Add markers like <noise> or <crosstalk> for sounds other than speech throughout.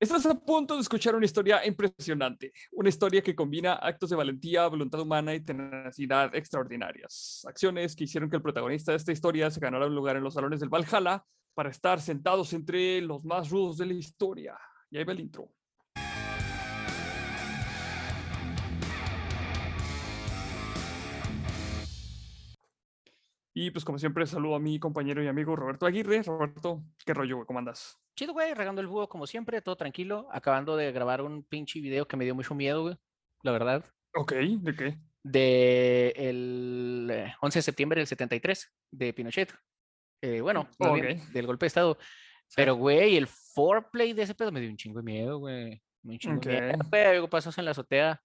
Estás a punto de escuchar una historia impresionante, una historia que combina actos de valentía, voluntad humana y tenacidad extraordinarias. Acciones que hicieron que el protagonista de esta historia se ganara un lugar en los salones del Valhalla para estar sentados entre los más rudos de la historia. Y ahí va el intro. Y pues como siempre saludo a mi compañero y amigo Roberto Aguirre. Roberto, ¿qué rollo, güey? ¿Cómo andas? Chido, güey, regando el búho como siempre, todo tranquilo. Acabando de grabar un pinche video que me dio mucho miedo, güey. La verdad. Ok, ¿de qué? De el 11 de septiembre del 73, de Pinochet. Eh, bueno, más bien, Ok. del golpe de Estado. Pero, güey, el foreplay de ese pedo me dio un chingo de miedo, güey. Un chingo de miedo, güey. Algo pasó en la azotea.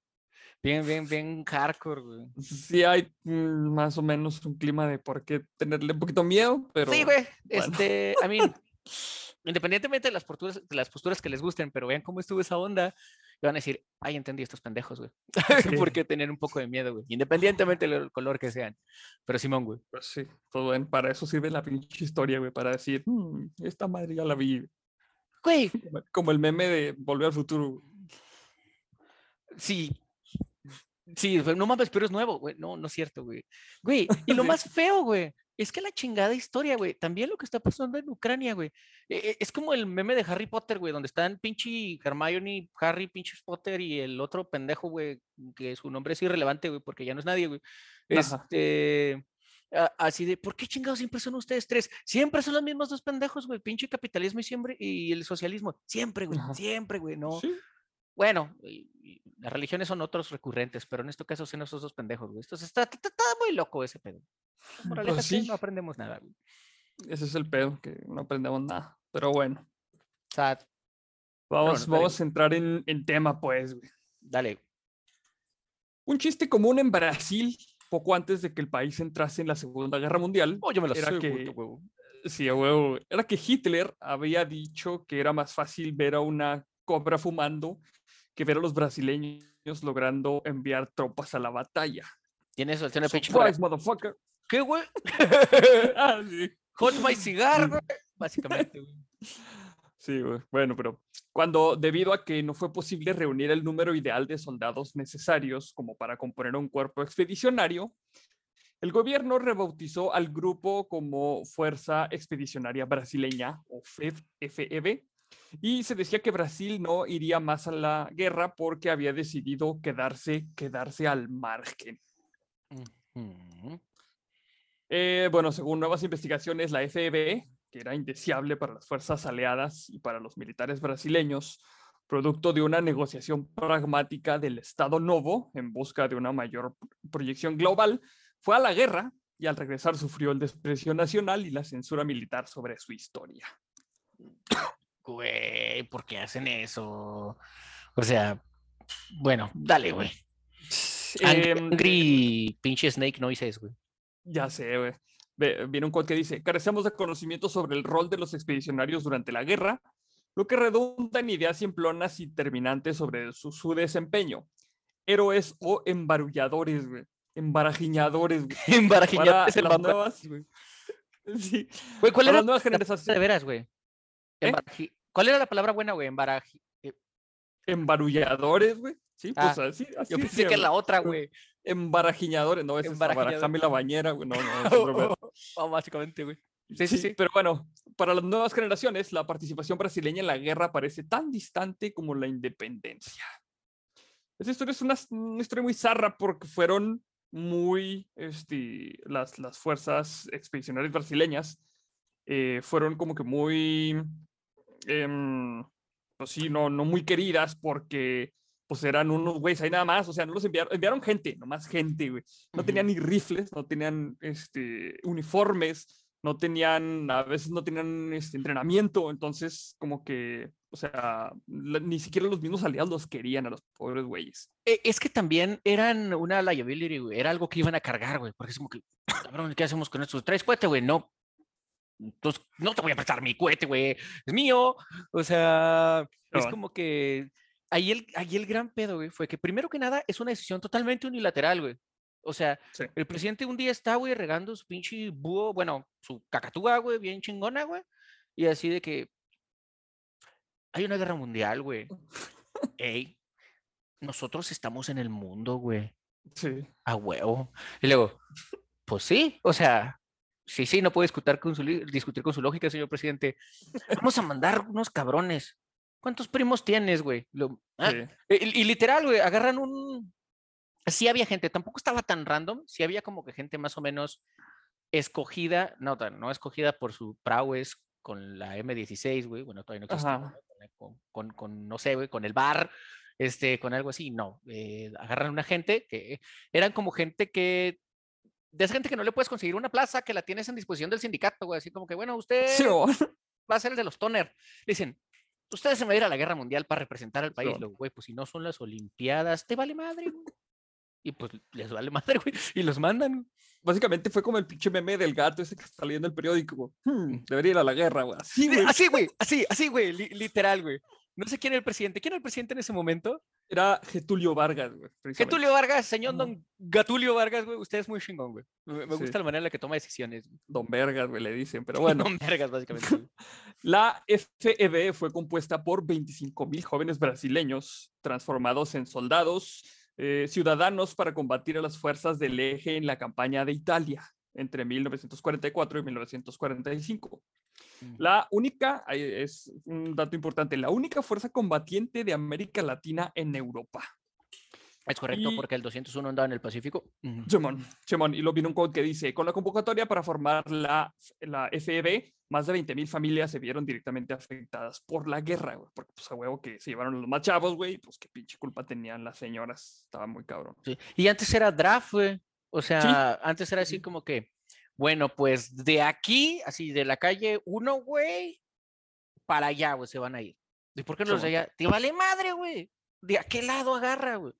Bien, bien, bien hardcore, güey. Sí hay mm, más o menos un clima de por qué tenerle un poquito miedo, pero... Sí, güey. bueno. Este, a mí, <laughs> independientemente de las posturas, de las posturas que les gusten, pero vean cómo estuvo esa onda, y van a decir, ay, entendí estos pendejos, güey. <laughs> Sí. ¿Por qué tener un poco de miedo, güey? Independientemente del color que sean. Pero Simón, güey. Pues sí, todo bien. Para eso sirve la pinche historia, güey, para decir, "Mm, esta madre ya la vi. Güey, Como- <laughs> Como el meme de Volver al Futuro. güey. sí. Sí, no mames, pero es nuevo, güey. No, no es cierto, güey. Güey, y lo <laughs> más feo, güey, es que la chingada historia, güey, también lo que está pasando en Ucrania, güey. e- e- Es como el meme de Harry Potter, güey, donde están pinche Hermione, Harry, pinche Potter y el otro pendejo, güey, que su nombre es irrelevante, güey, porque ya no es nadie, güey. Este. Así de, ¿por qué chingados siempre son ustedes tres? Siempre son los mismos dos pendejos, güey. Pinche capitalismo y siempre y el socialismo. Siempre, güey. Ajá. Siempre, güey. No. Sí, Bueno, y- y las religiones son otros recurrentes, pero en este caso son esos dos pendejos, güey. Entonces está, está, está muy loco ese pedo. Moraleja Pues sí. no aprendemos nada, güey. ese es el pedo, que no aprendemos nada. Pero bueno, sea, vamos, vamos a entrar en, en tema, pues, güey. dale. Un chiste común en Brasil, poco antes de que el país entrase en la Segunda Guerra Mundial, Oh, yo me lo Era sé, que- puto huevo. Sí, a huevo. Era que Hitler había dicho que era más fácil ver a una cobra fumando que ver a los brasileños logrando enviar tropas a la batalla. Tiene eso, tiene pinche motherfucker. ¿Qué, güey? <laughs> Ah, sí. Hot my cigar, güey. Básicamente, güey. Sí, güey. Bueno, pero cuando debido a que no fue posible reunir el número ideal de soldados necesarios como para componer un cuerpo expedicionario, el gobierno rebautizó al grupo como Fuerza Expedicionaria Brasileña o FEB, FEB, y se decía que Brasil no iría más a la guerra porque había decidido quedarse, quedarse al margen. Eh, bueno, según nuevas investigaciones, la FEB, que era indeseable para las fuerzas aliadas y para los militares brasileños, producto de una negociación pragmática del Estado Novo en busca de una mayor proyección global, fue a la guerra y al regresar sufrió el desprecio nacional y la censura militar sobre su historia. Güey, ¿por qué hacen eso? O sea, bueno, dale, güey. Angry, Em, angry pinche Snake Noises, güey. Ya sé, güey. Viene un quote que dice, carecemos de conocimiento sobre el rol de los expedicionarios durante la guerra, lo que redunda en ideas simplonas y terminantes sobre su, su desempeño. Héroes o embarulladores, güey. Embarajiñadores, güey. <laughs> Embarajiñado Para es el las mamá. nuevas, güey. <laughs> Sí, Güey, ¿cuál para era las nuevas de generaciones. veras, güey? ¿Eh? ¿Cuál era la palabra buena, güey? Embaraji. eh, Embarulladores, güey. Sí, pues Ah, así, así Yo pensé se que la otra, güey. Embarajiñadores, no, es abarajame la bañera, güey. No, no, <laughs> pedo. Oh, básicamente, güey. Sí, sí, sí. Pero bueno, para las nuevas generaciones, la participación brasileña en la guerra parece tan distante como la independencia. Esta historia es una, una historia muy zarra porque fueron muy, este, las, las fuerzas expedicionarias brasileñas eh, fueron como que muy, em, pues sí, no, no muy queridas porque pues eran unos güeyes ahí nada más, o sea, no los enviaron, enviaron gente, nomás gente, güey. No tenían ni rifles, no tenían este, uniformes, no tenían, a veces no tenían este, entrenamiento, entonces como que, o sea, la- ni siquiera los mismos aliados los querían a los pobres güeyes. Eh, Es que también eran una liability, güey. Era algo que iban a cargar, güey. Porque es como que, cabrón, ¿qué hacemos con estos? ¿Traes cohete, güey? No. Entonces, no te voy a prestar mi cohete, güey. Es mío. O sea, es como que ahí el, ahí el gran pedo, güey, fue que primero que nada es una decisión totalmente unilateral, güey. O sea, Sí. el presidente un día está, güey, regando su pinche búho, bueno, su cacatúa, güey, bien chingona, güey. Y así de que, hay una guerra mundial, güey. <laughs> Ey, nosotros estamos en el mundo, güey. Sí. A huevo. Y luego, pues sí, o sea, sí, sí, no puede discutir con su, discutir con su lógica, señor presidente. Vamos a mandar unos cabrones. ¿Cuántos primos tienes, güey? Lo- ah, sí. y, y literal, güey, agarran un... Sí había gente, tampoco estaba tan random, sí había como que gente más o menos escogida, no, tan- no escogida por su prowess con la M16, güey, bueno, todavía no existe, Ajá. ¿no? con, con, con, no sé, güey, con el bar, este, con algo así, no, eh, agarran una gente que eran como gente que, de esa gente que no le puedes conseguir una plaza, que la tienes en disposición del sindicato, güey, así como que, bueno, usted Sí, va a ser el de los toner. Dicen, ustedes se van a ir a la guerra mundial para representar al país. Luego, güey, pues si no son las Olimpiadas, te vale madre, güey. Y pues les vale madre, güey. Y los mandan. Básicamente fue como el pinche meme del gato ese que está leyendo el periódico. "Hmm, debería ir a la guerra, güey. Así, güey. Así, güey, así, así, güey, li- literal, güey. No sé quién era el presidente. ¿Quién era el presidente en ese momento? Era Getulio Vargas, güey. Getulio Vargas, señor don Gatulio Vargas, güey. Usted es muy chingón, güey. Me, me Sí. gusta la manera en la que toma decisiones. Don Vergas, güey, le dicen. Pero bueno, <laughs> Don Vergas, básicamente. <laughs> la FEB fue compuesta por 25 mil jóvenes brasileños transformados en soldados, eh, ciudadanos para combatir a las fuerzas del eje en la campaña de Italia entre 1944 y 1945. La única, es un dato importante, la única fuerza combatiente de América Latina en Europa. Es correcto, Y- porque el 201 andaba en el Pacífico. Simón, Simón, y lo vino un code que dice, con la convocatoria para formar la, la FEB, más de 20 mil familias se vieron directamente afectadas por la guerra, güey, porque pues a huevo que se llevaron los más chavos, güey, pues qué pinche culpa tenían las señoras, estaba muy cabrón. Sí, Y antes era draft, güey. O sea, antes era así como que, bueno, pues de aquí, así de la calle 1, güey, para allá, güey, se van a ir. ¿Y por qué no los de allá? Te vale madre, güey. ¿De a qué lado agarra, güey?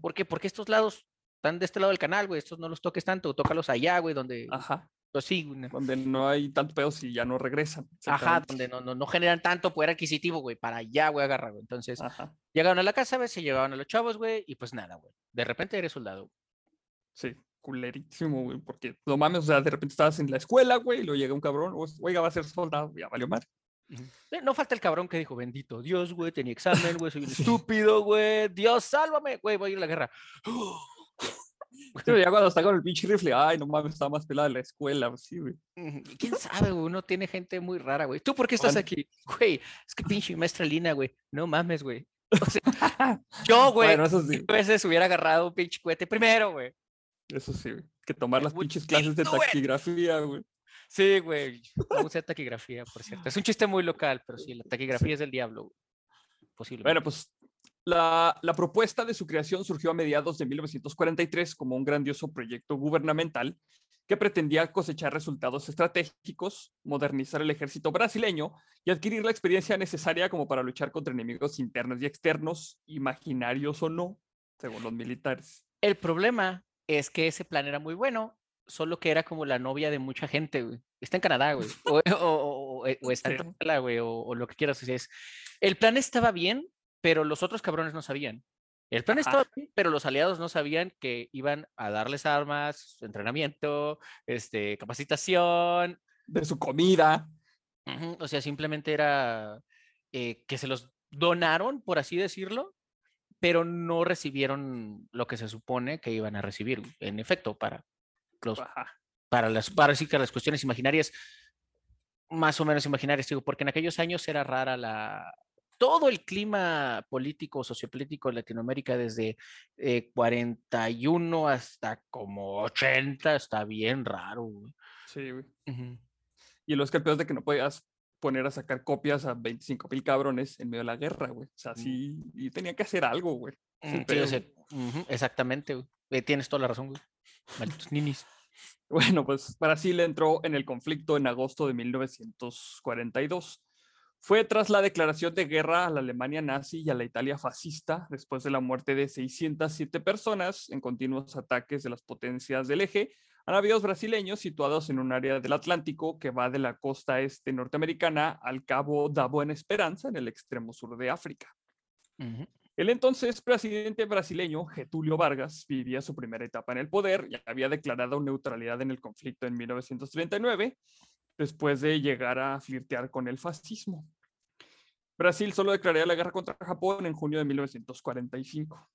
¿Por qué? Porque estos lados están de este lado del canal, güey. Estos no los toques tanto, tócalos allá, güey, donde. Ajá, Pues sí, güey, donde no hay tanto pedo si ya no regresan. Ajá, donde no, no, no generan tanto poder adquisitivo, güey. Para allá, güey, agarra, güey. Entonces, Ajá, llegaron a la casa, güey, se llevaban a los chavos, güey, y pues nada, güey. De repente eres soldado. sí, culerísimo, güey, porque no mames, o sea, de repente estabas en la escuela, güey, y luego llega un cabrón, oiga, va a ser soldado, ya valió madre. No falta el cabrón que dijo, bendito Dios, güey, tenía examen, güey, soy un <laughs> Sí. estúpido, güey, Dios, sálvame, güey, voy a ir a la guerra. <laughs> Pero ya cuando está con el pinche rifle, ay, no mames, estaba más pelada en la escuela, sí, güey. ¿Quién sabe, güey? Uno tiene gente muy rara, güey. ¿Tú por qué estás aquí? Güey, es que pinche maestra Lina, güey. No mames, güey. O sea, <laughs> yo, güey, Bueno, sí, veces hubiera agarrado un pinche cohete primero, güey. Eso sí, güey. Que tomar las pinches clases de taquigrafía, güey. Sí, güey. No usé taquigrafía, por cierto. Es un chiste muy local, pero sí, la taquigrafía es del diablo, güey. Posiblemente. Bueno, pues la, la propuesta de su creación surgió a mediados de 1943 como un grandioso proyecto gubernamental que pretendía cosechar resultados estratégicos, modernizar el ejército brasileño y adquirir la experiencia necesaria como para luchar contra enemigos internos y externos, imaginarios o no, según los militares. El problema es que ese plan era muy bueno, solo que era como la novia de mucha gente, güey. Está en Canadá, güey. <laughs> O, o- o- o- o está en. Tlaxcala, güey, o, lo que quieras. es, el plan estaba bien, pero los otros cabrones no sabían. El plan Ajá. estaba bien, pero los aliados no sabían que iban a darles armas, entrenamiento, este, capacitación. De su comida. O sea, simplemente era eh, que se los donaron, por así decirlo, pero no recibieron lo que se supone que iban a recibir, en efecto, para los, para las, para sí que las cuestiones imaginarias, más o menos imaginarias, digo, porque en aquellos años era rara la, todo el clima político, sociopolítico en Latinoamérica desde eh, 41 hasta como 80, está bien raro, güey. Sí, güey. Y los campeones de que no podías poner a sacar copias a 25 mil cabrones en medio de la guerra, güey. O sea, sí, y tenía que hacer algo, güey. Mm, sí, <laughs> exactamente, güey. Eh, tienes toda la razón, güey. Malditos ninis. Bueno, pues Brasil entró en el conflicto en agosto de 1942. Fue tras la declaración de guerra a la Alemania nazi y a la Italia fascista, después de la muerte de 607 personas en continuos ataques de las potencias del eje a navíos brasileños situados en un área del Atlántico que va de la costa este norteamericana al cabo da Buena Esperanza en el extremo sur de África. El entonces presidente brasileño Getulio Vargas vivía su primera etapa en el poder y había declarado neutralidad en el conflicto en 1939, después de llegar a flirtear con el fascismo. Brasil solo declararía la guerra contra Japón en junio de 1945.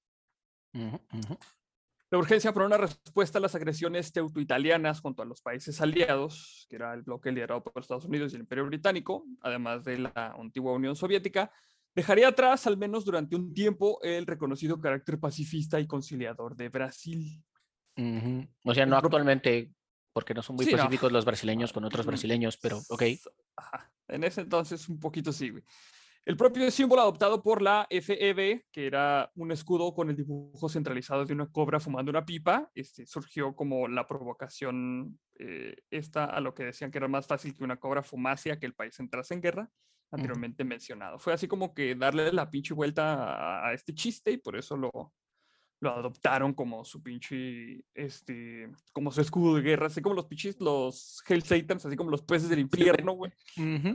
La urgencia por una respuesta a las agresiones teuto-italianas junto a los países aliados, que era el bloque liderado por Estados Unidos y el Imperio Británico, además de la antigua Unión Soviética, dejaría atrás, al menos durante un tiempo, el reconocido carácter pacifista y conciliador de Brasil. O sea, no actualmente, porque no son muy pacíficos los brasileños con otros brasileños, pero ok. En ese entonces, un poquito sí, güey. El propio símbolo adoptado por la FEB, que era un escudo con el dibujo centralizado de una cobra fumando una pipa, este, surgió como la provocación eh, esta a lo que decían que era más fácil que una cobra fumase a que el país entrase en guerra, anteriormente mencionado. Fue así como que darle la pinche vuelta a, este chiste y por eso lo, lo adoptaron como su pinche, este, como su escudo de guerra, así como los pinches, los Hell Satans, así como los peces del infierno, güey.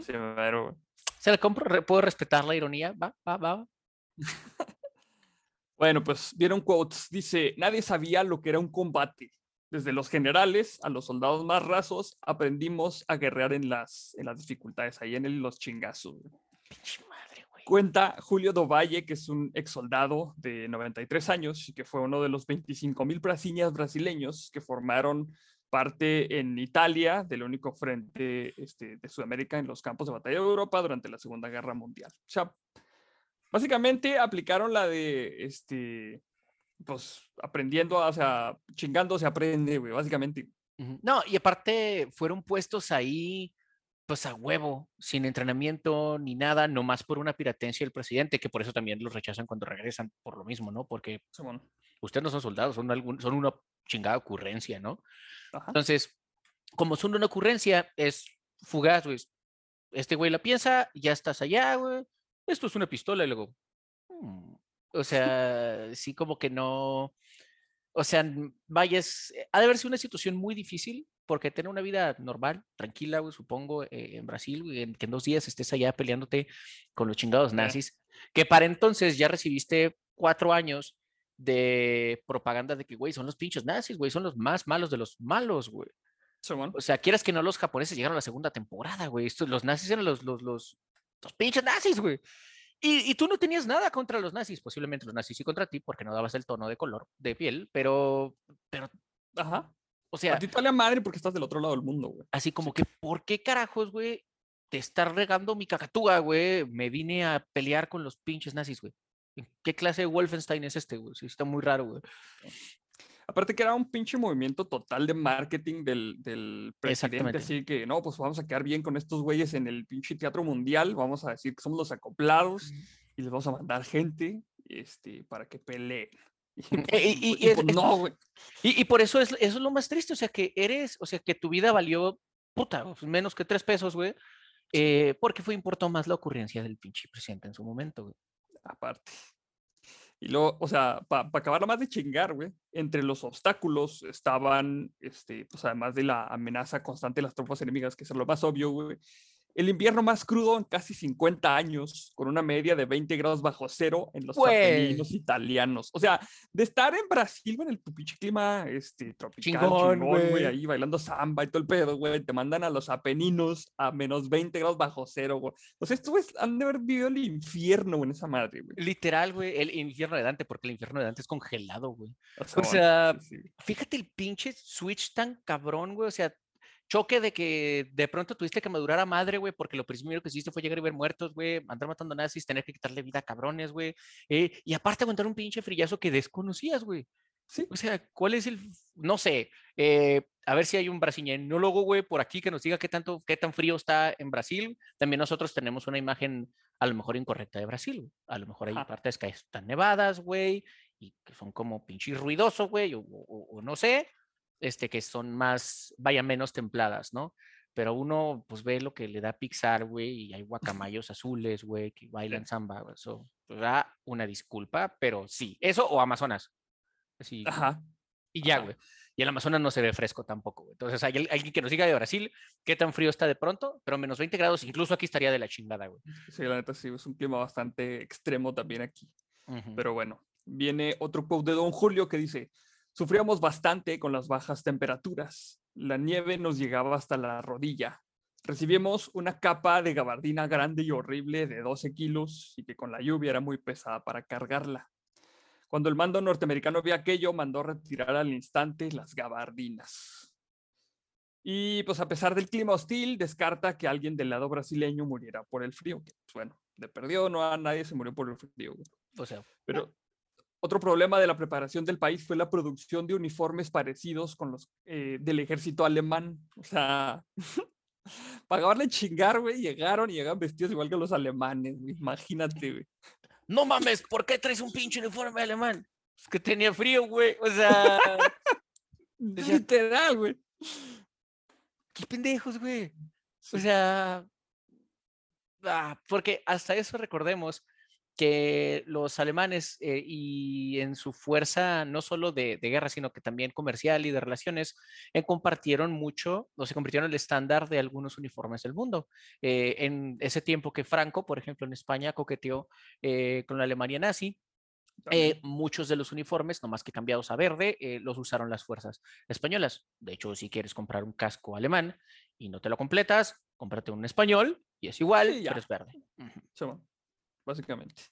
pero, se le compro, puedo respetar la ironía. Va, va, va. bueno, pues vieron quotes. Dice: Nadie sabía lo que era un combate. Desde los generales a los soldados más rasos, aprendimos a guerrear en las, en las dificultades, ahí en el, los chingazos. Cuenta Julio Dovalle, que es un ex soldado de 93 años y que fue uno de los 25 mil brasileños que formaron parte en Italia del único frente este, de Sudamérica en los campos de batalla de Europa durante la Segunda Guerra Mundial. O sea, básicamente aplicaron la de, este, pues, aprendiendo, o sea, chingando se aprende, güey, básicamente. No, y aparte fueron puestos ahí, pues a huevo, sin entrenamiento ni nada, nomás por una piratencia del presidente, que por eso también los rechazan cuando regresan, por lo mismo, ¿no? Porque ustedes no son soldados, son, algún, son una chingada ocurrencia, ¿no? Entonces, como son una ocurrencia, es fugaz, güey. Este güey la piensa, ya estás allá, güey. Esto es una pistola, y luego. Mm", o sea, sí, como que no. O sea, vayas. Ha de haber sido una situación muy difícil, porque tener una vida normal, tranquila, güey, supongo, eh, en Brasil, güey, que en dos días estés allá peleándote con los chingados nazis, que para entonces ya recibiste cuatro años de propaganda de que, güey, son los pinches nazis, güey, son los más malos de los malos, güey. O sea, quieras que no, los japoneses llegaron a la segunda temporada, güey. Los nazis eran los, los, los, los pinches nazis, güey. Y, y, tú no tenías nada contra los nazis, posiblemente los nazis sí contra ti, porque no dabas el tono de color de piel, pero, pero, ajá. O sea, a ti te madre porque estás del otro lado del mundo, güey. Así como que, ¿por qué carajos, güey, te está regando mi cacatúa, güey? Me vine a pelear con los pinches nazis, güey. ¿Qué clase de Wolfenstein es este, güey? Sí, está muy raro, güey. Aparte que era un pinche movimiento total de marketing del, del presidente, así que no, pues vamos a quedar bien con estos güeyes en el pinche teatro mundial, vamos a decir que somos los acoplados y les vamos a mandar gente este, para que peleen. <laughs> Y, pues, no, güey. Y, por eso es, eso es lo más triste, o sea, que eres, o sea, que tu vida valió, puta, menos que tres pesos, güey, eh, porque fue importó más la ocurrencia del pinche presidente en su momento, güey aparte. Y luego, o sea, para pa acabarla más de chingar, güey, entre los obstáculos estaban, este, pues además de la amenaza constante de las tropas enemigas, que es lo más obvio, güey, el invierno más crudo en casi 50 años, con una media de 20 grados bajo cero en los Apeninos italianos. O sea, de estar en Brasil, en el pinche clima este, tropical, chingón, güey, ahí bailando samba y todo el pedo, güey, te mandan a los Apeninos a menos 20 grados bajo cero, güey. O sea, estos han de haber vivido el infierno, en esa madre, güey. Literal, güey, el infierno de Dante, porque el infierno de Dante es congelado, güey. O sea, fíjate el pinche switch tan cabrón, güey. O sea, choque de que de pronto tuviste que madurar a madre, güey, porque lo primero que hiciste fue llegar y ver muertos, güey, andar matando nazis, tener que quitarle vida a cabrones, güey, eh, y aparte aguantar un pinche frillazo que desconocías, güey. Sí. O sea, ¿cuál es el, no sé, eh, a ver si hay un brasileñólogo, güey, por aquí que nos diga qué tanto, qué tan frío está en Brasil. También nosotros tenemos una imagen a lo mejor incorrecta de Brasil. A lo mejor hay partes que están nevadas, güey, y que son como pinche ruidoso, güey, o, no sé este, que son más, vaya, menos templadas, ¿no? Pero uno, pues ve lo que le da Pixar, güey, y hay <laughs> guacamayos azules, güey, que bailan samba, eso, pues, da una disculpa, pero sí, eso o Amazonas. Así, Ajá. Y ya, güey. Y el Amazonas no se ve fresco tampoco, güey. Entonces, hay alguien que nos diga de Brasil qué tan frío está de pronto, pero menos 20 grados, incluso aquí estaría de la chingada, güey. Sí, la neta sí, es un clima bastante extremo también aquí. Pero bueno, viene otro quote de Don Julio que dice: Sufríamos bastante con las bajas temperaturas. La nieve nos llegaba hasta la rodilla. Recibimos una capa de gabardina grande y horrible de 12 kilos y que con la lluvia era muy pesada para cargarla. Cuando el mando norteamericano vio aquello, mandó retirar al instante las gabardinas. Y pues a pesar del clima hostil, descarta que alguien del lado brasileño muriera por el frío. Pues, bueno, le perdió, no a nadie se murió por el frío. O sea, Pero otro problema de la preparación del país fue la producción de uniformes parecidos con los eh, del ejército alemán. O sea, <laughs> pagaban chingar, güey, llegaron y llegaban vestidos igual que los alemanes, güey. Imagínate, güey. no mames, ¿por qué traes un pinche uniforme alemán? Es que tenía frío, güey. O sea, <laughs> Literal, güey. qué pendejos, güey. O sea, ah, porque hasta eso recordemos que los alemanes eh, y en su fuerza no solo de, de guerra, sino que también comercial y de relaciones, eh, compartieron mucho o se convirtieron en el estándar de algunos uniformes del mundo. Eh, en ese tiempo que Franco, por ejemplo, en España coqueteó eh, con la Alemania nazi, eh, muchos de los uniformes, no más que cambiados a verde, eh, los usaron las fuerzas españolas. De hecho, si quieres comprar un casco alemán y no te lo completas, cómprate un español y es igual, Sí, pero es verde. Ujú. Simón, básicamente.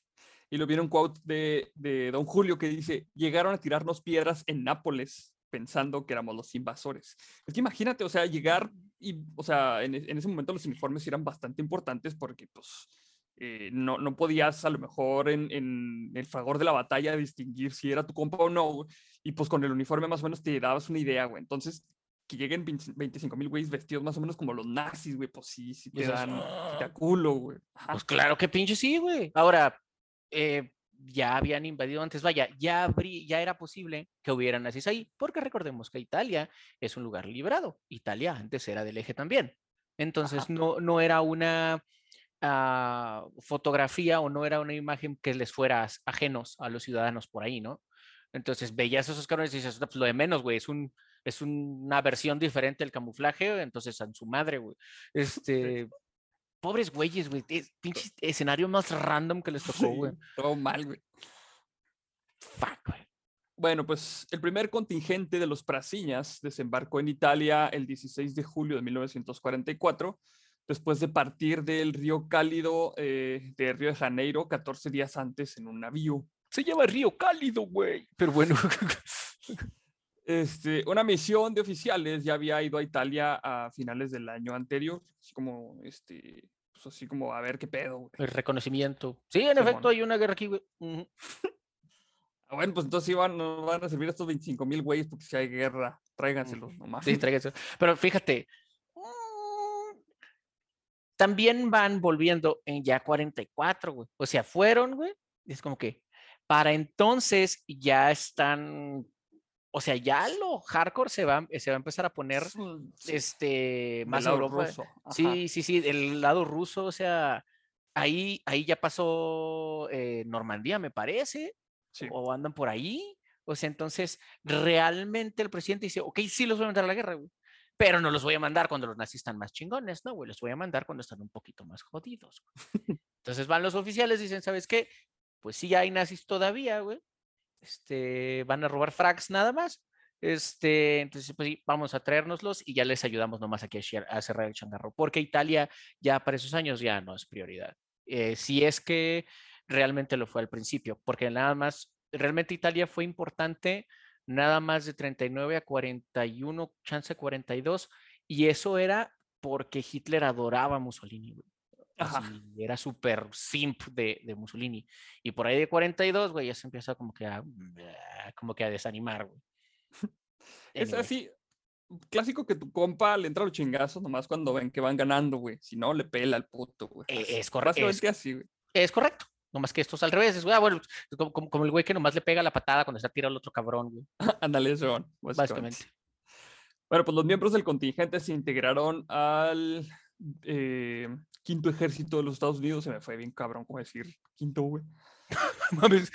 Y lo viene un quote de, de Don Julio que dice, llegaron a tirarnos piedras en Nápoles pensando que éramos los invasores. Es que imagínate, o sea, llegar y, o sea, en, e- en ese momento los uniformes eran bastante importantes porque, pues, eh, no, no podías a lo mejor en, en el fragor de la batalla distinguir si era tu compa o no, y pues con el uniforme más o menos te dabas una idea, güey. Entonces, que lleguen 25 mil güeyes vestidos más o menos como los nazis, güey, pues sí, sí te Dices, dan, sí te "Ah". culo, güey. Ajá. Pues claro que pinche sí, güey. Ahora, eh, ya habían invadido antes, vaya, ya, habrí- ya era posible que hubieran nazis ahí, porque recordemos que Italia es un lugar librado. Italia antes era del eje también. Entonces, no, no era una ah, fotografía o no era una imagen que les fuera ajenos a los ciudadanos por ahí, ¿no? Entonces, veías esos cabrones y dices, "No, pues lo de menos, güey, es un... Es una versión diferente del camuflaje, entonces a su madre, güey. Este, pobres güeyes, güey. es- Pinche escenario más random que les <laughs> tocó, güey. Sí, todo mal, güey. Fuck, güey. Bueno, pues el primer contingente de los Prasiñas desembarcó en Italia el 16 de julio de 1944, después de partir del río Cálido eh, de Río de Janeiro 14 días antes en un navío. Se llama Río Cálido, güey. Pero bueno. <laughs> Este, una misión de oficiales ya había ido a Italia a finales del año anterior, así como, este, pues así como a ver qué pedo, güey. El reconocimiento. Sí, en efecto, hay una guerra aquí, güey. Ujú. Ah, bueno, pues entonces iban, van a servir estos 25 mil güeyes porque si hay guerra, tráiganselos nomás. Sí, tráiganse. Pero fíjate. mm, También van volviendo en ya 44, güey. O sea, fueron, güey. Es como que para entonces ya están. O sea, ya lo hardcore se va, se va a empezar a poner este más lado Europa. ruso, ajá. Sí, sí, sí, el lado ruso, o sea, ahí, ahí ya pasó eh, Normandía, me parece, Sí. o andan por ahí. O sea, entonces, realmente el presidente dice, ok, sí los voy a mandar a la guerra, güey, pero no los voy a mandar cuando los nazis están más chingones, ¿no, güey? Los voy a mandar cuando están un poquito más jodidos. güey". <laughs> Entonces van los oficiales, dicen, ¿sabes qué? Pues sí, hay nazis todavía, güey. Este, van a robar frags nada más. Este, entonces, pues vamos a traérnoslos y ya les ayudamos nomás aquí a, cerrar el changarro, porque Italia ya para esos años ya no es prioridad. Eh, si es que realmente lo fue al principio, porque nada más, realmente Italia fue importante nada más de 39 a 41, chance 42, y eso era porque Hitler adoraba Mussolini. Así, era súper simp de, de Mussolini. Y por ahí de 42, güey, ya se empieza como que a, como que a desanimar, güey. <laughs> Es Anyway, así, clásico que tu compa le entra los chingazos nomás cuando ven que van ganando, güey. Si no, le pela al puto, güey. Eh, Así, es corre- es- así, güey. Es correcto. Nomás que esto es al revés. Es, ah, bueno, como, como- como el güey que nomás le pega la patada cuando está tirado el otro cabrón, güey. <laughs> Ándale. Básicamente. Bueno, pues los miembros del contingente se integraron al eh, quinto ejército de los Estados Unidos, se me fue bien cabrón como decir quinto, güey. <laughs> <laughs> Mames.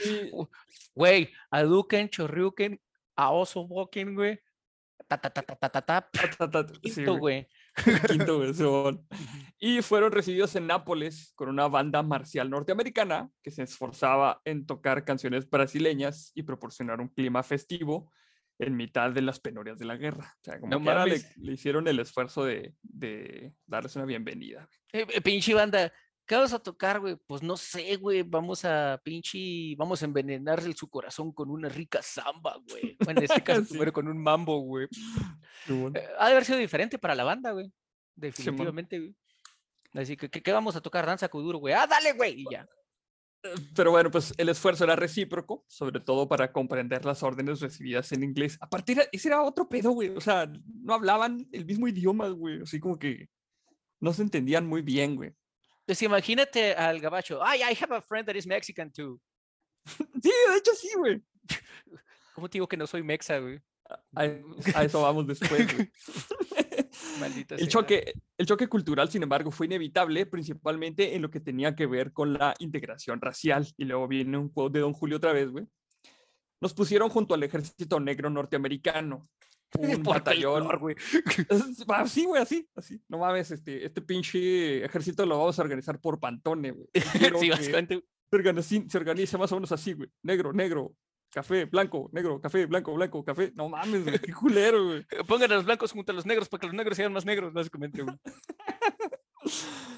Güey, a Duken, Chorriuken, a Oso Woken, güey. Ta, ta, ta, ta, ta, ta, <laughs> Quinto, güey. Quinto, güey. Y fueron recibidos en Nápoles con una banda marcial norteamericana que se esforzaba en tocar canciones brasileñas y proporcionar un clima festivo en mitad de las penurias de la guerra. O sea, como No que ahora le, hicieron el esfuerzo de, de darles una bienvenida. Eh, eh, pinche banda, ¿qué vas a tocar, güey? Pues no sé, güey. Vamos a pinche, vamos a envenenar su corazón con una rica samba, güey. Bueno, en este <laughs> caso, Sí. primero con un mambo, güey. Eh, ha de haber sido diferente para la banda, güey. Definitivamente, güey. Así que, ¿qué, qué vamos a tocar? Danza Kuduro, güey. Ah, dale, güey. Y ya. Pero bueno, pues el esfuerzo era recíproco, sobre todo para comprender las órdenes recibidas en inglés. Aparte, era, ese era otro pedo, güey. O sea, no hablaban el mismo idioma, güey. Así como que no se entendían muy bien, güey. Pues imagínate al gabacho. Ay, I have a friend that is Mexican too. <laughs> Sí, de hecho sí, güey. ¿Cómo te digo que no soy mexa, güey? A, a eso vamos después, güey. <laughs> Maldita El sea. choque, el choque cultural, sin embargo, fue inevitable, principalmente en lo que tenía que ver con la integración racial. Y luego viene un quote de Don Julio otra vez, güey. Nos pusieron junto al ejército negro norteamericano. <laughs> Un ¿Por qué el batallón. güey? <laughs> Así, güey, así, así. No mames, este, este pinche ejército lo vamos a organizar por Pantone, güey. <laughs> Sí, básicamente. se organice, se organice más o menos así, güey. Negro, negro, café, blanco, negro, café, blanco, blanco, café. No mames, güey, qué culero, güey. <laughs> eh, Pongan a los blancos junto a los negros para que los negros sean más negros, básicamente, güey. <laughs>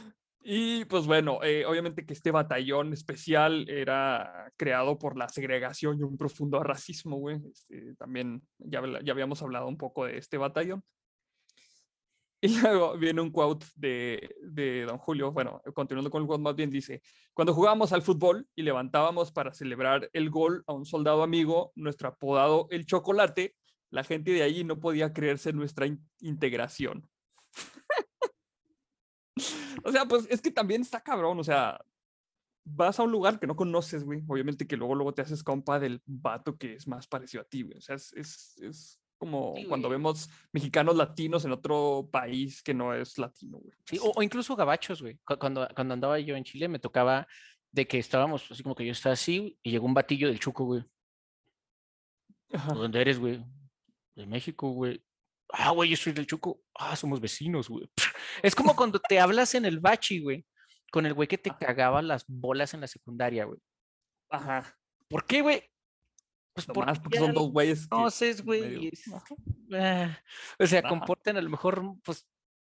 Y pues bueno, eh, obviamente que este batallón especial era creado por la segregación y un profundo racismo, güey. Este, también ya, ya habíamos hablado un poco de este batallón. Y luego viene un quote de, de Don Julio, bueno, continuando con el quote más bien dice, cuando jugábamos al fútbol y levantábamos para celebrar el gol a un soldado amigo, nuestro apodado El Chocolate, la gente de allí no podía creerse nuestra in- integración. <laughs> O sea, pues es que también está cabrón, o sea, vas a un lugar que no conoces, güey. Obviamente que luego, luego te haces compa del vato que es más parecido a ti, güey. O sea, es, es, es como Sí, cuando vemos mexicanos latinos en otro país que no es latino, güey. Sí, o, o incluso gabachos, güey. Cu- Cuando, cuando andaba yo en Chile me tocaba de que estábamos así como que yo estaba así y llegó un batillo del Chuco, güey. Ajá. ¿De dónde eres, güey? De México, güey. Ah, güey, yo soy del Chuco. Ah, somos vecinos, güey. <laughs> Es como cuando te hablas en el bachi, güey, con el güey que te cagaba las bolas en la secundaria, güey. Ajá. ¿Por qué, güey? Pues Nomás porque son dos güeyes. conoces, güey. medio- ah, o sea, Ajá. comporten a lo mejor, pues,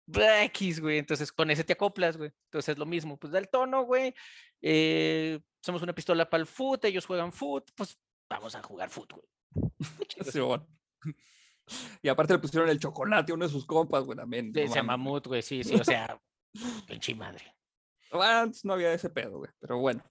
X, güey. Entonces, con ese te acoplas, güey. Entonces, es lo mismo. Pues, da el tono, güey. eh, somos una pistola para el foot, ellos juegan foot, pues, vamos a jugar foot, güey. <laughs> <laughs> Y aparte le pusieron el chocolate a uno de sus compas, güey, también. No ese mamut, güey, sí, sí, o <laughs> sea, pinche madre. Antes no había ese pedo, güey. Pero bueno.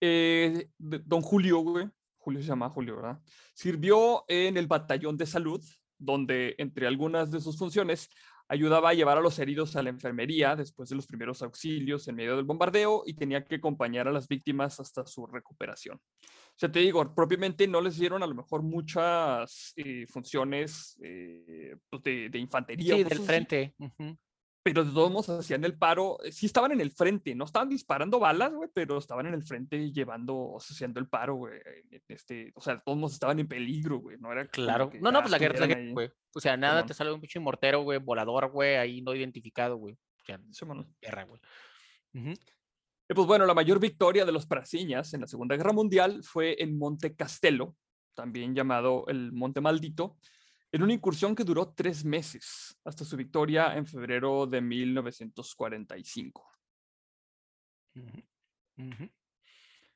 Eh, don Julio, güey, Julio se llama Julio, ¿verdad? Sirvió en el batallón de salud, donde entre algunas de sus funciones ayudaba a llevar a los heridos a la enfermería después de los primeros auxilios en medio del bombardeo y tenía que acompañar a las víctimas hasta su recuperación. O sea, te digo, propiamente no les dieron a lo mejor muchas eh, funciones eh, pues, de, de infantería. Sí, del así, frente. ujú. Pero de todos modos hacían el paro, eh, sí estaban en el frente, no estaban disparando balas, güey, pero estaban en el frente llevando, haciendo el paro, güey, Este, o sea, de todos modos estaban en peligro, güey, no era Claro. que, No, no, ah, pues la guerra la güey. O sea, nada Simón. te sale un pinche mortero, güey, volador, güey, ahí no identificado, güey. O sea, guerra, güey. Y pues bueno, la mayor victoria de los praseñas en la Segunda Guerra Mundial fue en Monte Castelo, también llamado el Monte Maldito, en una incursión que duró tres meses, hasta su victoria en febrero de 1945. Ujú, ujú.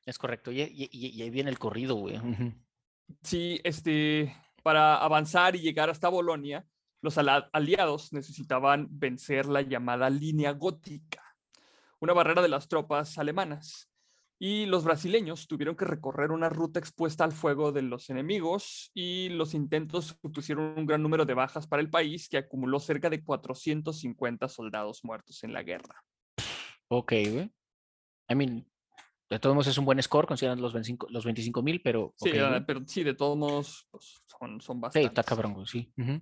Es correcto. Y, y- y- y ahí viene el corrido, güey. Sí, este, para avanzar y llegar hasta Bolonia, los aliados necesitaban vencer la llamada línea gótica, una barrera de las tropas alemanas. Y los brasileños tuvieron que recorrer una ruta expuesta al fuego de los enemigos y los intentos supusieron un gran número de bajas para el país que acumuló cerca de 450 soldados muertos en la guerra. Ok, güey. I mean, de todos modos es un buen score, considerando los 25 los 25 mil, pero. Sí, ok, ah, pero sí, de todos modos, pues, son, son Sí, bastantes. está cabrón, sí. ujú.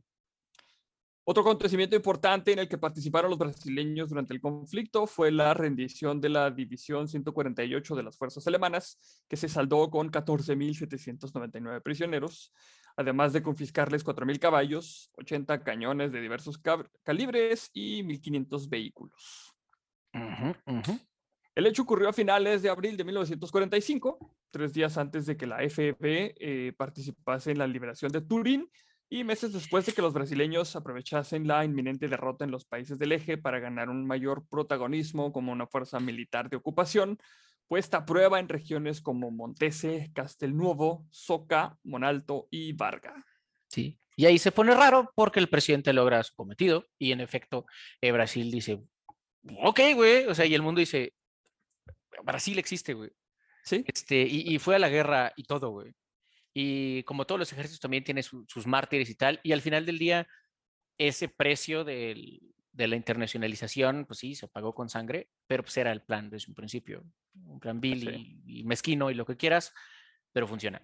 Otro acontecimiento importante en el que participaron los brasileños durante el conflicto fue la rendición de la División 148 de las fuerzas alemanas, que se saldó con 14.799 prisioneros, además de confiscarles 4.000 caballos, 80 cañones de diversos calibres y 1.500 vehículos. El hecho ocurrió a finales de abril de 1945, tres días antes de que la FB eh, participase en la liberación de Turín y meses después de que los brasileños aprovechasen la inminente derrota en los países del eje para ganar un mayor protagonismo como una fuerza militar de ocupación, puesta a prueba en regiones como Montese, Castelnuovo, Soca, Monalto y Varga. Sí, y ahí se pone raro porque el presidente logra su cometido y en efecto eh, Brasil dice, ok, güey, o sea, y el mundo dice, Brasil existe, güey. Sí. Este, y, y fue a la guerra y todo, güey. Y como todos los ejércitos también tiene su- sus mártires y tal. Y al final del día, ese precio del- de la internacionalización, pues sí, se pagó con sangre, pero pues era el plan desde un principio. Un plan vil Sí. y, y mezquino y lo que quieras, pero funciona.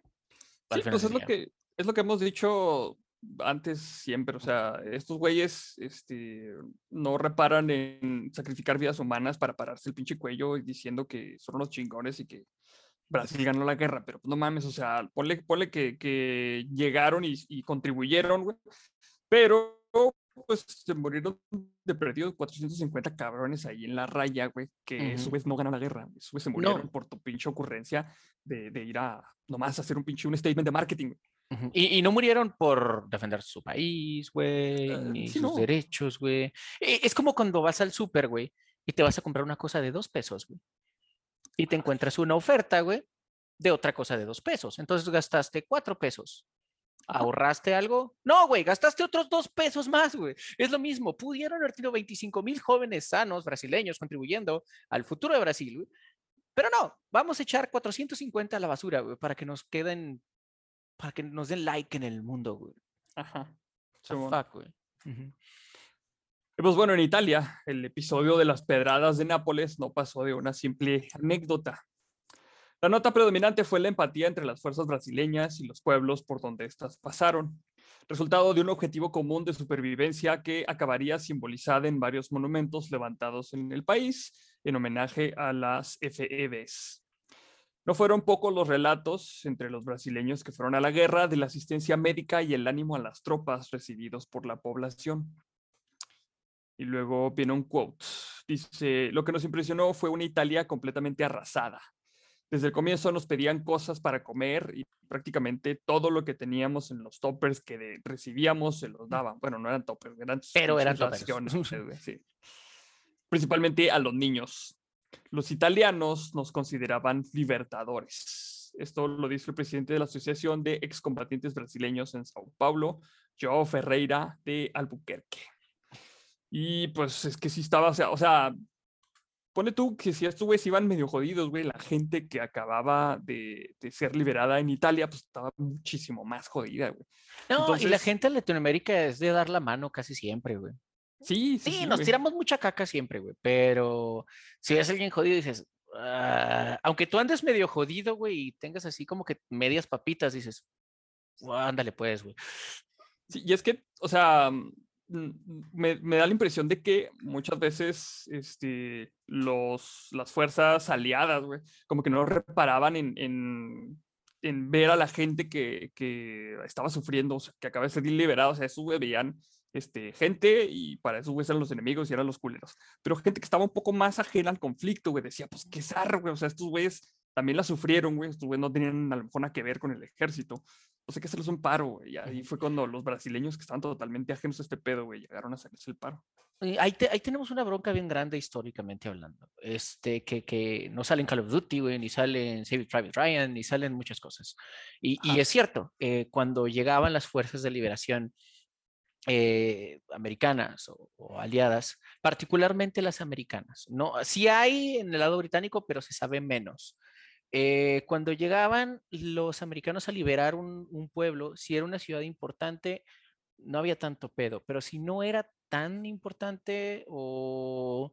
Sí, pues es lo, que, es lo que hemos dicho antes siempre. O sea, estos güeyes este, no reparan en sacrificar vidas humanas para pararse el pinche cuello diciendo que son unos chingones y que Brasil ganó la guerra. Pero pues, no mames, o sea, ponle, ponle que, que llegaron y, y contribuyeron, güey. Pero pues se murieron de perdido 450 cabrones ahí en la raya, güey, que esos Ujú. güeyes no ganan la guerra. Esos güeyes se murieron por tu pinche ocurrencia de, de ir a nomás hacer un pinche un statement de marketing. güey. Ujú. Y, y no murieron por defender su país, güey, Eh, ni sí, sus no. derechos, güey. E- Es como cuando vas al súper, güey, y te vas a comprar una cosa de dos pesos, güey. Y te encuentras una oferta, güey, de otra cosa de dos pesos. Entonces gastaste cuatro pesos. ¿Ahorraste algo? No, güey, gastaste otros dos pesos más, güey. Es lo mismo. Pudieron haber tenido 25 mil jóvenes sanos brasileños contribuyendo al futuro de Brasil, güey. Pero no, vamos a echar 450 a la basura, güey, para que nos queden, para que nos den like en el mundo, güey. Ajá. Simón. fuck, güey. Ujú. Y Pues bueno, en Italia, el episodio de las pedradas de Nápoles no pasó de una simple anécdota. La nota predominante fue la empatía entre las fuerzas brasileñas y los pueblos por donde éstas pasaron, resultado de un objetivo común de supervivencia que acabaría simbolizada en varios monumentos levantados en el país en homenaje a las FEBs. No fueron pocos los relatos entre los brasileños que fueron a la guerra de la asistencia médica y el ánimo a las tropas recibidos por la población. Y luego viene un quote. Dice, lo que nos impresionó fue una Italia completamente arrasada. Desde el comienzo nos pedían cosas para comer y prácticamente todo lo que teníamos en los toppers que recibíamos se los daban. Bueno, no eran toppers, eran Pero eran toppers. <laughs> sí. Principalmente a los niños. Los italianos nos consideraban libertadores. Esto lo dice el presidente de la Asociación de Excombatientes Brasileños en Sao Paulo, Joao Ferreira de Albuquerque. Y pues es que sí estaba, o sea, o sea, pone tú que si estos güeyes iban medio jodidos, güey, la gente que acababa de, de ser liberada en Italia, pues estaba muchísimo más jodida, güey. No, y la Entonces- gente en Latinoamérica es de dar la mano casi siempre, güey. Sí, sí, Sí, sí, nos güey. tiramos mucha caca siempre, güey. Pero si ves a alguien jodido, dices, "Ah", aunque tú andes medio jodido, güey, y tengas así como que medias papitas, dices, "Ah, ándale pues, güey. Sí, y es que, o sea, me, me da la impresión de que muchas veces este, los, las fuerzas aliadas, güey, como que no reparaban en, en, en ver a la gente que, que estaba sufriendo, o sea, que acaba de ser liberada, o sea, esos güey veían este, gente y para esos güeyes eran los enemigos y eran los culeros. Pero gente que estaba un poco más ajena al conflicto, güey, decía, pues qué zarro, güey, o sea, estos güeyes también la sufrieron, güey, estos güeyes no tenían a lo mejor nada que ver con el ejército. O sea, que hacerles un paro, güey. Y ahí fue cuando los brasileños que estaban totalmente ajenos a este pedo, güey, llegaron a hacerles el paro. Ahí, te- ahí tenemos una bronca bien grande históricamente hablando. Este, que, que no salen Call of Duty, güey, ni salen Saving Private Ryan, ni salen muchas cosas. Y, y es cierto, eh, cuando llegaban las fuerzas de liberación eh, americanas o, o aliadas, particularmente las americanas, no, sí hay en el lado británico, pero se sabe menos. Eh, cuando llegaban los americanos a liberar un, un pueblo, si era una ciudad importante, no había tanto pedo, pero si no era tan importante o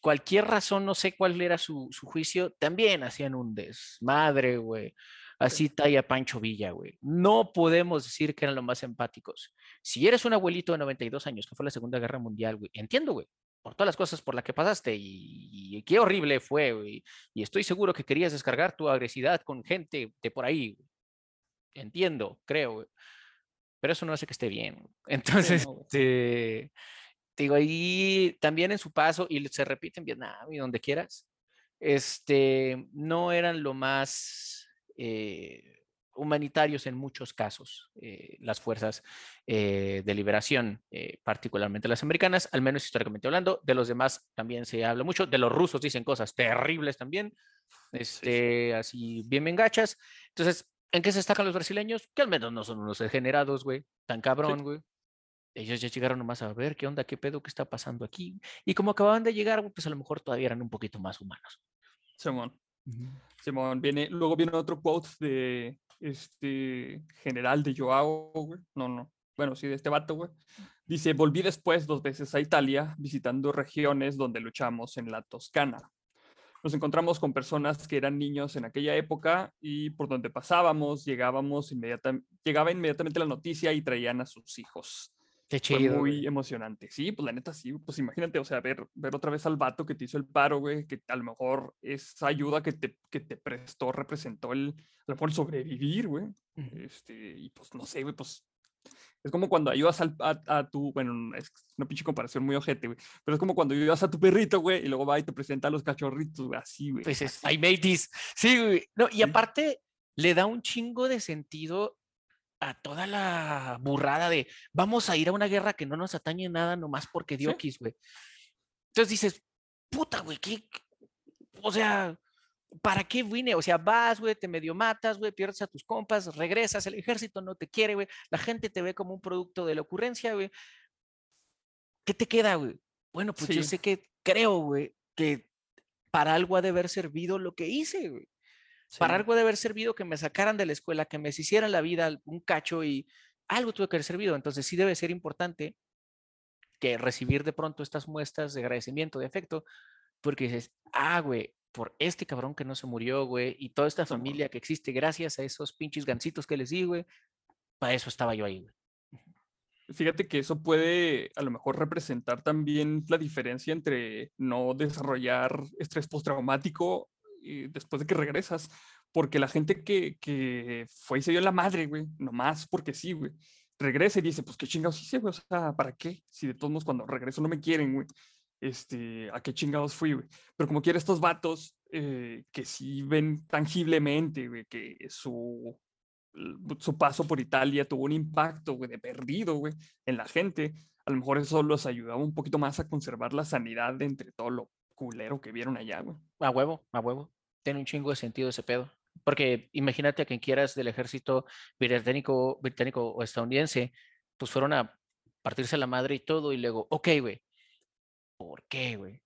cualquier razón, no sé cuál era su, su juicio, también hacían un desmadre, güey. Así talla Pancho Villa, güey. No podemos decir que eran los más empáticos. Si eres un abuelito de 92 años, que fue la Segunda Guerra Mundial, güey, entiendo, güey, por todas las cosas por las que pasaste y, y qué horrible fue. Y estoy seguro que querías descargar tu agresividad con gente de por ahí. Entiendo, creo. Pero eso no hace que esté bien. <laughs> Entonces, no, güey. este, digo, ahí también en su paso, y se repite en Vietnam y donde quieras, este, no eran lo más eh, humanitarios en muchos casos, eh, las fuerzas eh, de liberación, particularmente las americanas, al menos históricamente hablando, de los demás también se habla mucho, de los rusos dicen cosas terribles también, este, así bien mengachas. Entonces, ¿en qué se destacan los brasileños? Que al menos no son unos degenerados, güey, tan cabrón, güey ellos ya llegaron nomás a ver qué onda, qué pedo, qué está pasando aquí. Y como acababan de llegar, pues a lo mejor todavía eran un poquito más humanos. Simón. Simón, viene, luego viene otro quote de este general de Joao, güey. No, no. Bueno, sí, de este vato, güey. Dice, volví después dos veces a Italia, visitando regiones donde luchamos en la Toscana. Nos encontramos con personas que eran niños en aquella época y por donde pasábamos, llegábamos inmediatamente, llegaba inmediatamente la noticia y traían a sus hijos. Qué chido. muy emocionante. Sí, pues la neta sí. Pues imagínate, o sea, ver, ver otra vez al vato que te hizo el paro, güey, que a lo mejor esa ayuda que te, que te prestó representó el, a lo mejor el sobrevivir, güey. Este, y pues no sé, güey, pues es como cuando ayudas al, a, tu, bueno, es una pinche comparación muy ojete, güey, pero es como cuando ayudas a tu perrito, güey, y luego va y te presenta a los cachorritos, güey, así, güey. Pues es, I made this. Sí, güey. No, y aparte le da un chingo de sentido a toda la burrada de vamos a ir a una guerra que no nos atañe nada nomás porque dio X, güey. Entonces dices, puta, güey, ¿qué? O sea, ¿para qué vine? O sea, vas, güey, te medio matas, güey, pierdes a tus compas, regresas, el ejército no te quiere, güey, la gente te ve como un producto de la ocurrencia, güey. ¿Qué te queda, güey? Bueno, pues yo sé que creo, güey, que para algo ha de haber servido lo que hice, güey. Para algo de haber servido que me sacaran de la escuela, que me hicieran la vida un cacho y algo tuve que haber servido. Entonces sí debe ser importante que recibir de pronto estas muestras de agradecimiento, de afecto, porque dices, ah, güey, por este cabrón que no se murió, güey, y toda esta familia que existe gracias a esos pinches gancitos que les di, güey, para eso estaba yo ahí, güey. Fíjate que eso puede a lo mejor representar también la diferencia entre no desarrollar estrés postraumático después de que regresas, porque la gente que, que fue y se dio la madre, güey, nomás porque sí, güey, regresa y dice, pues qué chingados hice, güey, o sea, ¿para qué? Si de todos modos cuando regreso no me quieren, güey, este, ¿a qué chingados fui, güey? Pero como quiere estos vatos eh, que sí ven tangiblemente, güey, que su, su paso por Italia tuvo un impacto, güey, de perdido, güey, en la gente, a lo mejor eso los ayudaba un poquito más a conservar la sanidad de entre todo lo culero que vieron allá, güey. A huevo, a huevo. Tiene un chingo de sentido ese pedo. Porque imagínate a quien quieras del ejército británico, británico o estadounidense, pues fueron a partirse la madre y todo, y luego, ok, güey. ¿Por qué, güey?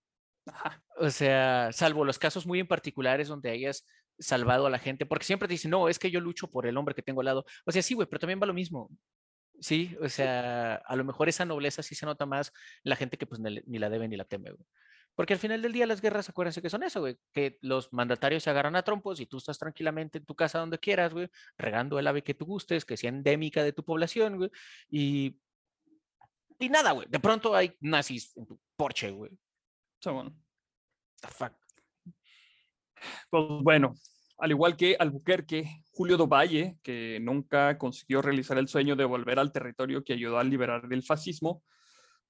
O sea, salvo los casos muy en particulares donde hayas salvado a la gente, porque siempre te dicen, no, es que yo lucho por el hombre que tengo al lado. O sea, sí, güey, pero también va lo mismo. Sí, o sea, a lo mejor esa nobleza sí se nota más la gente que pues ni la debe ni la teme, güey. Porque al final del día las guerras, acuérdense que son eso, güey, que los mandatarios se agarran a trompos y tú estás tranquilamente en tu casa donde quieras, güey, regando el ave que tú gustes, que sea endémica de tu población, güey, y, y nada, güey, de pronto hay nazis en tu porche, güey. So, bueno. The fuck. Pues bueno, al igual que Albuquerque, Julio Valle, que nunca consiguió realizar el sueño de volver al territorio que ayudó a liberar del fascismo,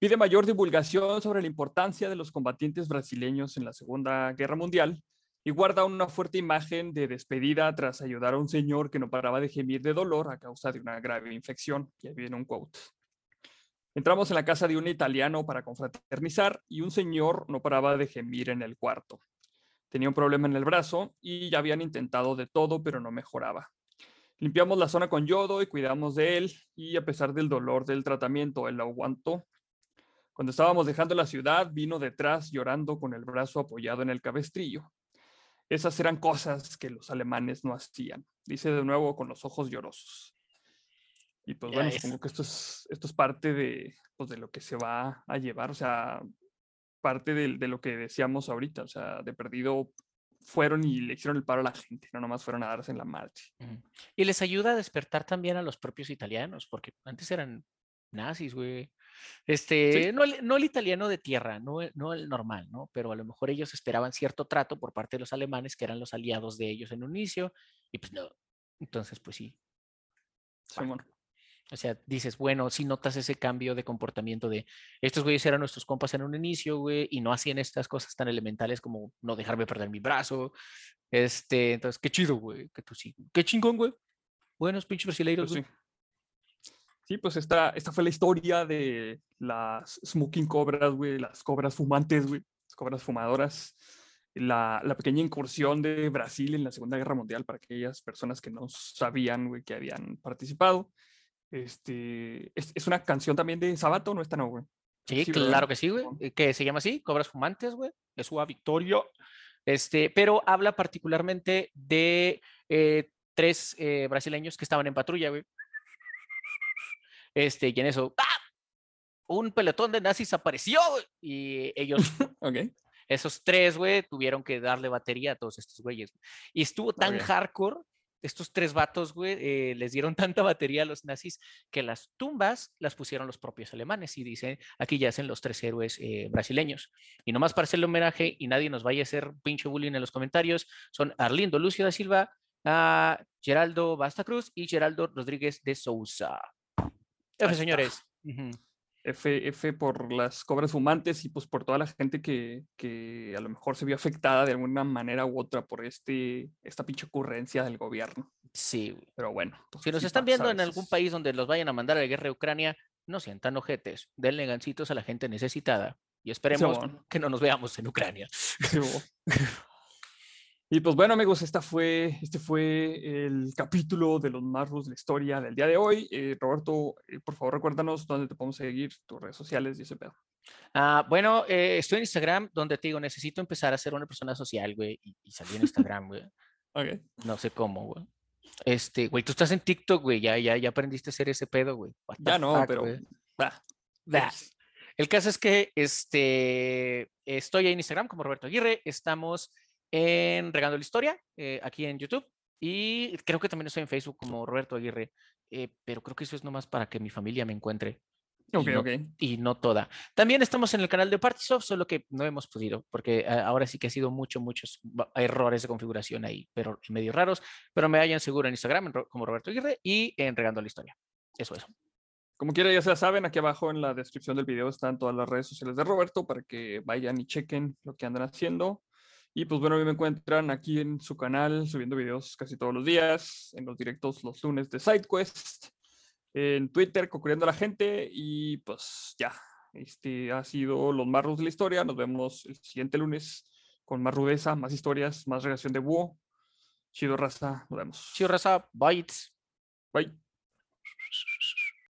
Pide mayor divulgación sobre la importancia de los combatientes brasileños en la Segunda Guerra Mundial y guarda una fuerte imagen de despedida tras ayudar a un señor que no paraba de gemir de dolor a causa de una grave infección. Y ahí viene un quote. Entramos en la casa de un italiano para confraternizar y un señor no paraba de gemir en el cuarto. Tenía un problema en el brazo y ya habían intentado de todo, pero no mejoraba. Limpiamos la zona con yodo y cuidamos de él y a pesar del dolor del tratamiento, él lo aguantó cuando estábamos dejando la ciudad, vino detrás llorando con el brazo apoyado en el cabestrillo. Esas eran cosas que los alemanes no hacían, dice de nuevo con los ojos llorosos. Y pues bueno, supongo que esto es, esto es parte de, pues, de lo que se va a llevar, o sea, parte de, de, lo que decíamos ahorita, o sea, de perdido fueron y le hicieron el paro a la gente, no nomás fueron a darse en la marcha. Y les ayuda a despertar también a los propios italianos, porque antes eran nazis, güey. Este, no, el, no, el, italiano de tierra, no, no, el normal, ¿no? Pero a lo mejor ellos esperaban cierto trato por parte de los alemanes, que eran los aliados de ellos en un inicio, y pues no. Entonces, pues sí. sí bueno. O sea, dices, bueno, si notas ese cambio de comportamiento de estos güeyes eran nuestros compas en un inicio, güey, y no hacían estas cosas tan elementales como no dejarme perder mi brazo. Este, entonces, qué chido, güey, que tú sí. Qué chingón, güey. Buenos pinches brasileiros, Pues güey. Sí. Pues esta, esta fue la historia de las smoking cobras, güey, las cobras fumantes, güey, las cobras fumadoras, la, la pequeña incursión de Brasil en la Segunda Guerra Mundial para aquellas personas que no sabían, güey, que habían participado. Este, es, es una canción también de Sabato, ¿no está no, güey? Sí, Sí, ¿verdad? claro que sí, güey. Eh, Que se llama así, Cobras Fumantes, güey. Es su victoria. Este, pero habla particularmente de eh, tres eh, brasileños que estaban en patrulla, güey. Este, y en eso, ¡ah! Un pelotón de nazis apareció, Y ellos, <laughs> esos tres, güey, tuvieron que darle batería a todos estos güeyes. güey. Y estuvo tan hardcore, estos tres vatos, güey, eh, les dieron <laughs> tanta batería a los nazis que las tumbas las pusieron los propios alemanes. Y dicen, aquí yacen los tres héroes eh, brasileños. Y nomás para hacerle homenaje y nadie nos vaya a hacer pinche bullying en los comentarios, son Arlindo Lucio da Silva, ah, Geraldo Basta Cruz y Geraldo Rodríguez de Sousa. F, señores. <laughs> F, F por las cobras fumantes y pues por toda la gente que, que a lo mejor se vio afectada de alguna manera u otra por este, esta pinche ocurrencia del gobierno. Sí. Pero bueno. pues Si nos están viendo en algún país donde los vayan a mandar a la guerra de Ucrania, no sean tan ojetes, denle gancitos a la gente necesitada y esperemos Simón. que no nos veamos en Ucrania. Sí, bo. <laughs> Y pues bueno, amigos, esta fue, este fue el capítulo de los Marrus de la historia del día de hoy. Eh, Roberto, eh, por favor, recuérdanos dónde te podemos seguir, tus redes sociales y ese pedo. Ah, bueno, eh, estoy en Instagram donde te digo, necesito empezar a ser una persona social, güey, y, y salir en Instagram, güey. <laughs> Ok. No sé cómo, güey. Este, güey, tú estás en TikTok, güey, ya, ya, ya aprendiste a hacer ese pedo, güey. Ya no, fuck, pero. bah, Bah. El caso es que este, estoy en Instagram como Roberto Aguirre, estamos en Regando la Historia, eh, aquí en YouTube, y creo que también estoy en Facebook como Roberto Aguirre, eh, pero creo que eso es nomás para que mi familia me encuentre Ok, no- ok. y no toda. También estamos en el canal de Partisoft, solo que no hemos podido, porque ah, ahora sí que ha sido mucho, muchos errores de configuración ahí, pero medio raros, pero me hallan seguro en Instagram como Roberto Aguirre y en Regando la Historia. Eso, eso. Como quiera, ya se la saben, aquí abajo en la descripción del video están todas las redes sociales de Roberto para que vayan y chequen lo que andan haciendo. Y pues bueno, a mí me encuentran aquí en su canal subiendo videos casi todos los días, en los directos los lunes de SideQuest, en Twitter, concurriendo a la gente. Y pues ya, este ha sido los Marros de la historia. Nos vemos el siguiente lunes con más rudeza, más historias, más relación de búho. Chido raza, nos vemos. Chido, raza. Bytes. Bye.